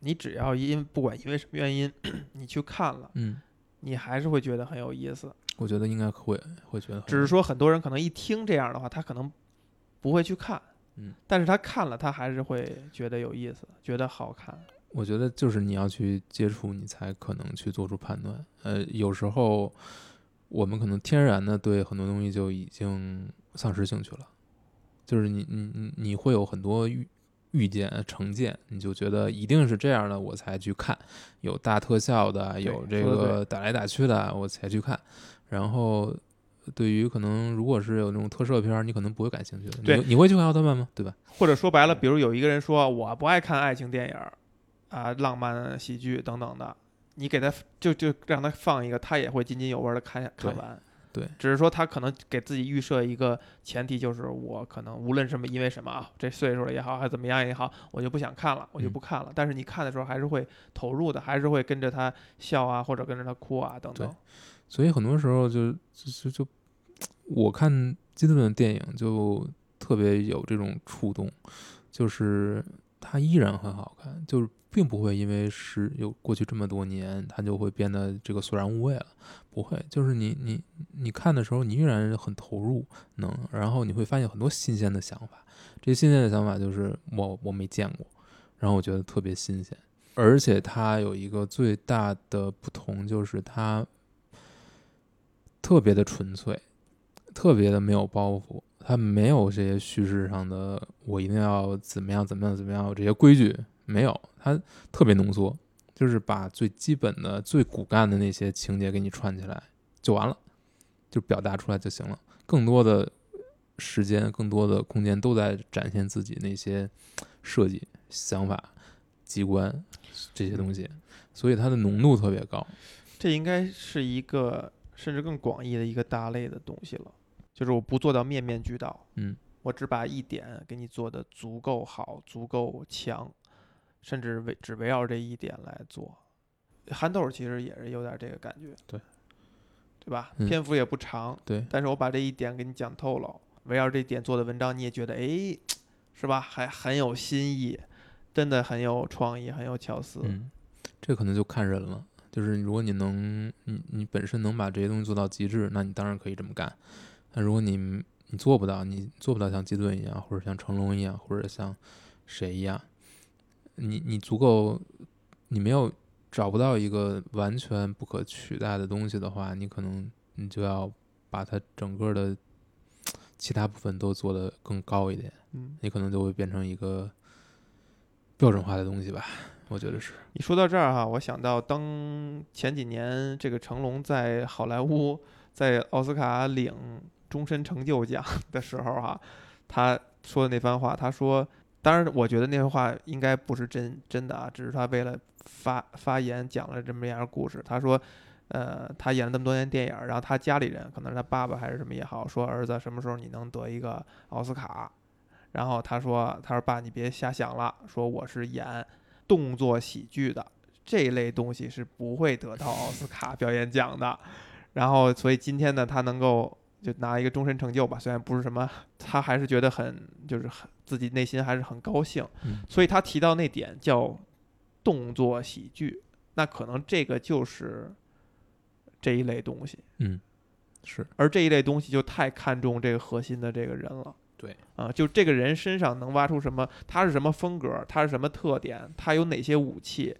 你只要因不管因为什么原因，你去看了，嗯，你还是会觉得很有意思。我觉得应该会会觉得，只是说很多人可能一听这样的话，他可能不会去看，嗯，但是他看了，他还是会觉得有意思，觉得好看。我觉得就是你要去接触，你才可能去做出判断。呃，有时候我们可能天然的对很多东西就已经丧失兴趣了，就是你你你你会有很多预预见成见，你就觉得一定是这样的我才去看，有大特效的，有这个打来打去的我才去看。然后，对于可能如果是有那种特摄片儿，你可能不会感兴趣的。对，你会去看奥特曼吗？对吧？或者说白了，比如有一个人说我不爱看爱情电影，啊，浪漫喜剧等等的，你给他就就让他放一个，他也会津津有味的看看完。对，只是说他可能给自己预设一个前提，就是我可能无论什么因为什么啊，这岁数了也好，还怎么样也好，我就不想看了，我就不看了。但是你看的时候还是会投入的，还是会跟着他笑啊，或者跟着他哭啊等等。所以很多时候就就就，我看基德顿的电影就特别有这种触动，就是它依然很好看，就是并不会因为是有过去这么多年，它就会变得这个索然无味了，不会，就是你你你看的时候，你依然很投入，能，然后你会发现很多新鲜的想法，这新鲜的想法就是我我没见过，然后我觉得特别新鲜，而且它有一个最大的不同就是它。特别的纯粹，特别的没有包袱，它没有这些叙事上的我一定要怎么样怎么样怎么样这些规矩没有，它特别浓缩，就是把最基本的最骨干的那些情节给你串起来就完了，就表达出来就行了。更多的时间、更多的空间都在展现自己那些设计、想法、机关这些东西，所以它的浓度特别高。这应该是一个。甚至更广义的一个大类的东西了，就是我不做到面面俱到，嗯，我只把一点给你做的足够好、足够强，甚至围只围绕这一点来做。憨豆其实也是有点这个感觉，对，对吧？篇幅也不长，对，但是我把这一点给你讲透了，围绕这点做的文章，你也觉得哎，是吧？还很有新意，真的很有创意，很有巧思。嗯，这可能就看人了。就是如果你能，你你本身能把这些东西做到极致，那你当然可以这么干。但如果你你做不到，你做不到像基顿一样，或者像成龙一样，或者像谁一样，你你足够，你没有找不到一个完全不可取代的东西的话，你可能你就要把它整个的其他部分都做得更高一点。嗯，你可能就会变成一个标准化的东西吧。我觉得是你说到这儿哈，我想到当前几年这个成龙在好莱坞在奥斯卡领终身成就奖 的时候哈，他说的那番话，他说，当然我觉得那番话应该不是真真的啊，只是他为了发发言讲了这么样的故事。他说，呃，他演了这么多年电影，然后他家里人可能是他爸爸还是什么也好，说儿子什么时候你能得一个奥斯卡？然后他说，他说爸你别瞎想了，说我是演。动作喜剧的这一类东西是不会得到奥斯卡表演奖的，然后所以今天呢，他能够就拿一个终身成就吧，虽然不是什么，他还是觉得很就是很自己内心还是很高兴，所以他提到那点叫动作喜剧，那可能这个就是这一类东西，嗯，是，而这一类东西就太看重这个核心的这个人了，对啊，就这个人身上能挖出什么，他是什么风格，他是什么特点，他有哪些武器，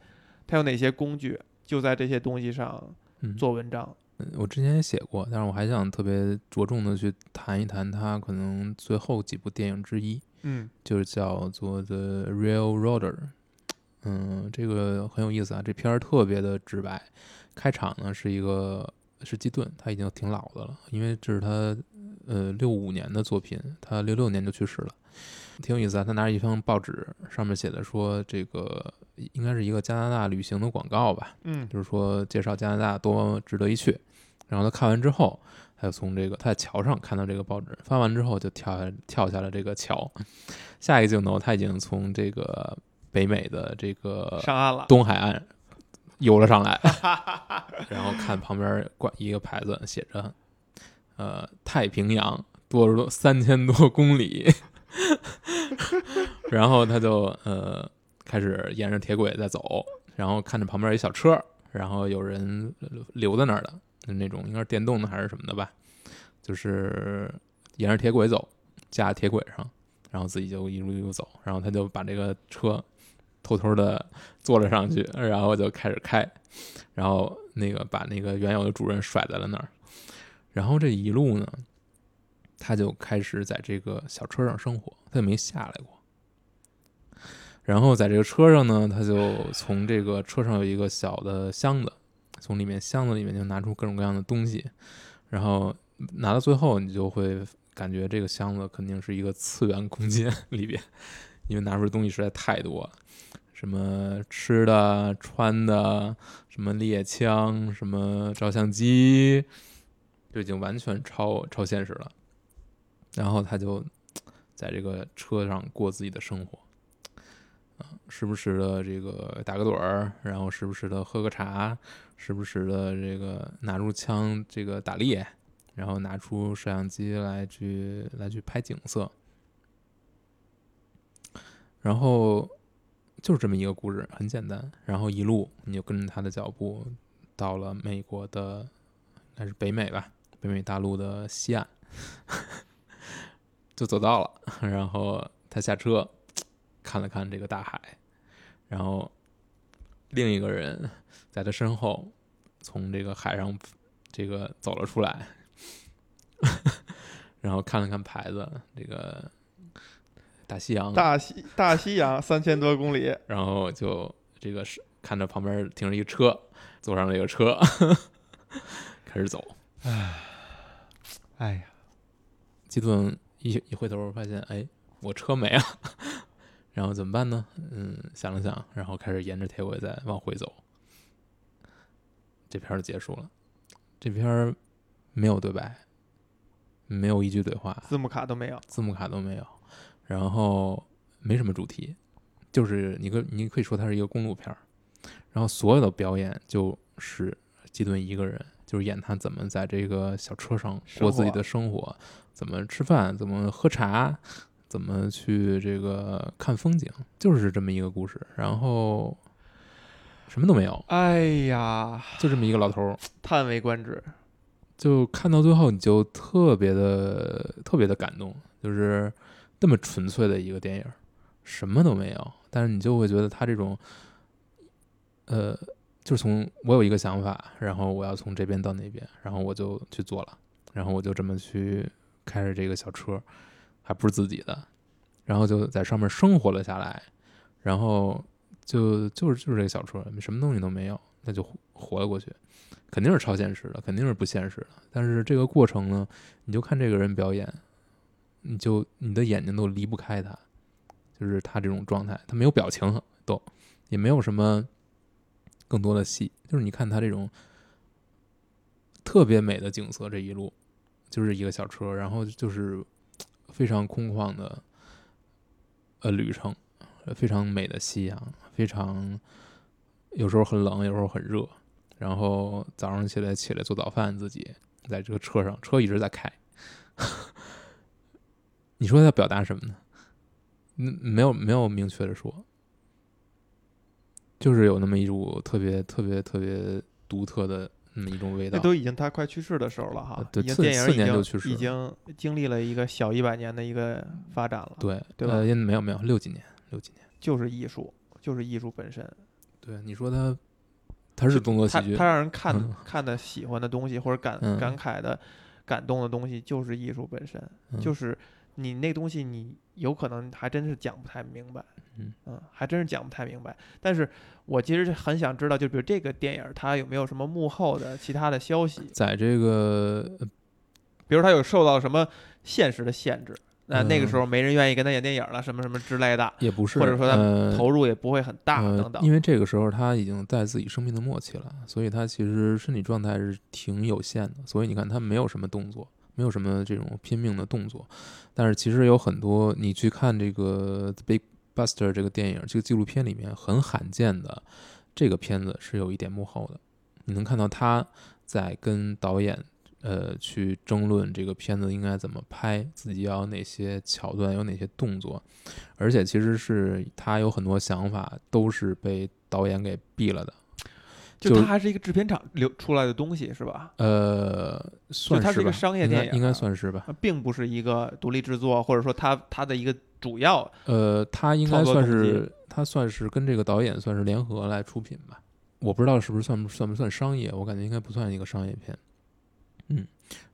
他有哪些工具，就在这些东西上嗯，做文章。嗯我之前也写过，但是我还想特别着重的去谈一谈他可能最后几部电影之一，嗯就是叫做《The Railroader》。嗯，这个很有意思啊，这片儿特别的直白。开场呢是一个是基顿，他已经挺老的了，因为这是他呃六五年的作品，他六六年就去世了，挺有意思啊。他拿着一张报纸，上面写的说这个应该是一个加拿大旅行的广告吧，嗯就是说介绍加拿大多值得一去。然后他看完之后，他就从这个他在桥上看到这个报纸，翻完之后就跳下跳下了这个桥。下一个镜头，他已经从这个北美的这个上岸了。东海岸游了上来，然后看旁边挂一个牌子，写着“呃太平洋多少三千多公里”，然后他就呃开始沿着铁轨在走，然后看着旁边一小车，然后有人留在那儿的，那种应该是电动的还是什么的吧，就是沿着铁轨走，架铁轨上，然后自己就一路一路走，然后他就把这个车偷偷的坐了上去，然后就开始开，然后那个把那个原有的主人甩在了那儿，然后这一路呢，他就开始在这个小车上生活，他就没下来过。然后在这个车上呢，他就从这个车上有一个小的箱子，从里面箱子里面就拿出各种各样的东西，然后拿到最后，你就会感觉这个箱子肯定是一个次元空间 里边，因为拿出的东西实在太多了，什么吃的、穿的，什么猎枪、什么照相机，就已经完全超超现实了。然后他就在这个车上过自己的生活，啊，时不时的这个打个盹儿，然后时不时的喝个茶，时不时的这个拿出枪这个打猎，然后拿出摄像机来去来去拍景色，然后就是这么一个故事，很简单。然后一路你就跟着他的脚步，到了美国的，应该是北美吧，北美大陆的西岸，就走到了。然后他下车，看了看这个大海，然后另一个人在他身后从这个海上这个走了出来，然后看了看牌子，这个大西洋，大西大西洋三千多公里，然后就这个是看着旁边停着一个车，坐上这个车，开始走。哎呀，基顿一一回头发现，哎，我车没了，然后怎么办呢？嗯，想了想，然后开始沿着铁轨再往回走。这片儿就结束了。这片儿没有对白，没有一句对话，字幕卡都没有。字幕卡都没有，然后没什么主题，就是你可你可以说它是一个公路片儿，然后所有的表演就是基顿一个人，就是演他怎么在这个小车上过自己的生活，怎么吃饭，怎么喝茶，怎么去这个看风景，就是这么一个故事，然后什么都没有，哎呀，就这么一个老头儿。叹为观止。就看到最后，你就特别的特别的感动，就是那么纯粹的一个电影，什么都没有，但是你就会觉得他这种，呃，就是从我有一个想法，然后我要从这边到那边，然后我就去做了，然后我就这么去开着这个小车，还不是自己的，然后就在上面生活了下来，然后就就是就是这个小车，什么东西都没有，那就活了过去。肯定是超现实的，肯定是不现实的。但是这个过程呢，你就看这个人表演，你就你的眼睛都离不开他，就是他这种状态，他没有表情，都也没有什么更多的戏，就是你看他这种特别美的景色，这一路就是一个小车，然后就是非常空旷的呃旅程，非常美的夕阳，非常有时候很冷，有时候很热。然后早上起来起来做早饭，自己在这个车上，车一直在开。你说要表达什么呢？嗯，没有没有明确的说，就是有那么一股特别特别特别独特的那么一种味道。那都已经他快去世的时候了哈呃，对已经次次电影已经年就去世了已经经历了一个小一百年的一个发展了，对对吧呃，没有没有六几年，六几年。就是艺术，就是艺术本身。对，你说他他是动作喜剧他他，让人看嗯看的喜欢的东西，或者感嗯感慨的、感动的东西，就是艺术本身。嗯就是你那东西，你有可能还真是讲不太明白。嗯还真是讲不太明白。但是我其实很想知道，就比如这个电影儿它有没有什么幕后的其他的消息？在这个呃比如他有受到什么现实的限制？那那个嗯时候没人愿意跟他演电影了，什么什么之类的，也不是，或者说他呃投入也不会很大，呃等等。因为这个时候他已经在自己生命的末期了，所以他其实身体状态是挺有限的。所以你看他没有什么动作，没有什么这种拼命的动作，但是其实有很多你去看这个《Big Buster》这个电影，这个纪录片里面很罕见的，这个片子是有一点幕后的，你能看到他在跟导演。呃，去争论这个片子应该怎么拍，自己要有哪些桥段，有哪些动作，而且其实是他有很多想法都是被导演给毙了的。就就它还是一个制片厂流出来的东西，是吧？呃，算它是一个商业电影应该啊算是吧。它并不是一个独立制作，或者说他他的一个主要呃，他应该算是他算是跟这个导演算是联合来出品吧。我不知道是不是算不算不算商业，我感觉应该不算一个商业片。嗯，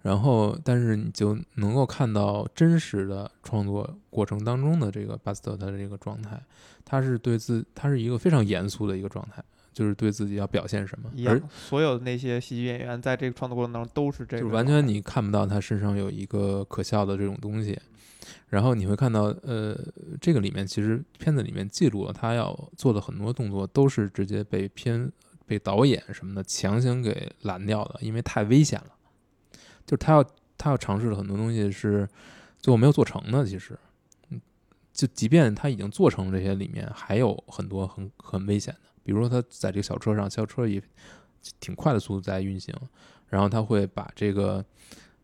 然后但是你就能够看到真实的创作过程当中的这个巴斯特他的这个状态，他是对自他是一个非常严肃的一个状态，就是对自己要表现什么，而，所有的那些喜剧演员在这个创作过程当中都是这个，就是完全你看不到他身上有一个可笑的这种东西，然后你会看到，呃，这个里面其实片子里面记录了他要做的很多动作都是直接被片被导演什么的强行给拦掉的，因为太危险了。就是他要他要尝试的很多东西是最后没有做成的，其实，嗯，就即便他已经做成这些，里面还有很多很很危险的，比如说他在这个小车上，小车以挺快的速度在运行，然后他会把这个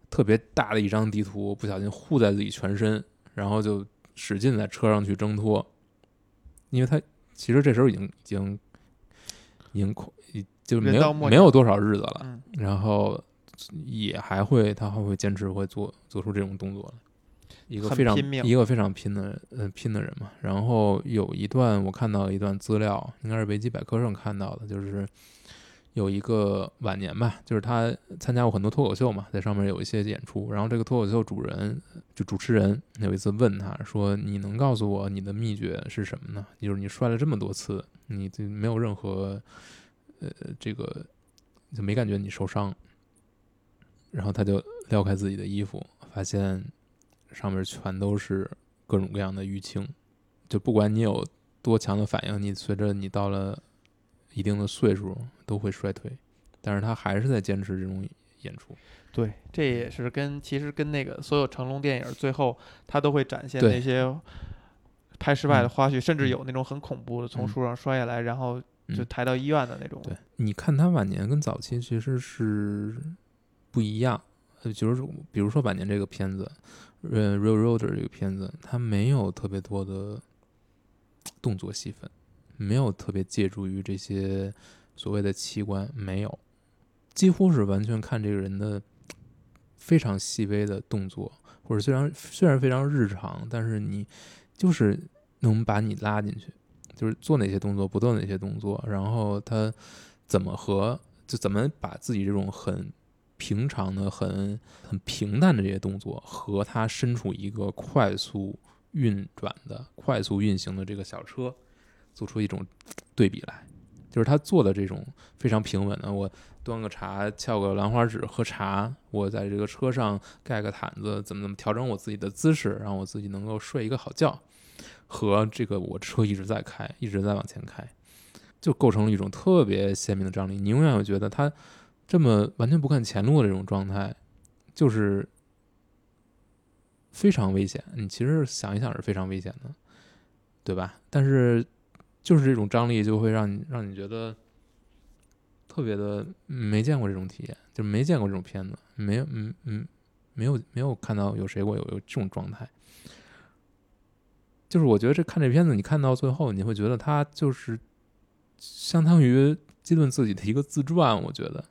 特别大的一张地图不小心护在自己全身，然后就使劲在车上去挣脱，因为他其实这时候已经已经已经快就没有没有多少日子了，嗯，然后也还会他还会坚持会做做出这种动作来，一个非常一个非常拼的呃拼的人嘛。然后有一段我看到一段资料，应该是维基百科上看到的，就是有一个晚年吧，就是他参加过很多脱口秀嘛，在上面有一些演出。然后这个脱口秀主人就主持人有一次问他说：“你能告诉我你的秘诀是什么呢？就是你摔了这么多次，你这没有任何呃这个就没感觉你受伤。”然后他就撩开自己的衣服，发现上面全都是各种各样的淤青。就不管你有多强的反应，你随着你到了一定的岁数都会衰退，但是他还是在坚持这种演出。对，这也是跟其实跟那个所有成龙电影最后他都会展现那些拍失败的嗯花絮，甚至嗯有那种很恐怖的从嗯树上摔下来，然后就嗯抬到医院的那种。对，你看他晚年跟早期其实是不一样。呃，就是比如说晚年这个片子，呃，《Real Roader》这个片子，他没有特别多的动作戏份，没有特别借助于这些所谓的器官，没有，几乎是完全看这个人的非常细微的动作，或者虽然虽然非常日常，但是你就是能把你拉进去，就是做哪些动作，不做哪些动作，然后他怎么和就怎么把自己这种很平常的、很很平淡的这些动作，和他身处一个快速运转的、快速运行的这个小车，做出一种对比来。就是他做的这种非常平稳的，我端个茶、翘个兰花指喝茶，我在这个车上盖个毯子，怎么怎么调整我自己的姿势，让我自己能够睡一个好觉，和这个我车一直在开，一直在往前开，就构成了一种特别鲜明的张力。你永远会觉得他这么完全不看前路的这种状态，就是非常危险。你其实想一想是非常危险的，对吧？但是就是这种张力就会让你让你觉得特别的没见过这种体验，就没见过这种片子，没有嗯嗯没有没有看到有谁过有有这种状态。就是我觉得这看这片子，你看到最后，你会觉得他就是相当于基顿自己的一个自传。我觉得，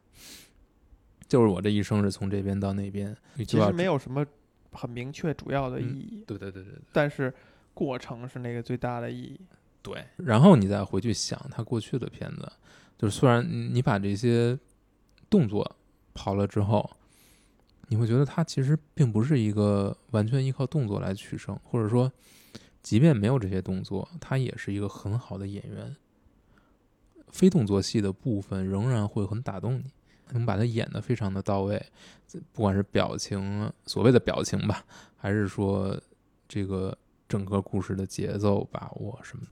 就是我这一生是从这边到那边，其实没有什么很明确主要的意嗯义，对对对对对但是过程是那个最大的意义。对。然后你再回去想他过去的片子，就是虽然你把这些动作刨了之后，你会觉得他其实并不是一个完全依靠动作来取胜，或者说，即便没有这些动作，他也是一个很好的演员。非动作戏的部分仍然会很打动你，能把他演得非常的到位，不管是表情，所谓的表情吧，还是说这个整个故事的节奏把握什么。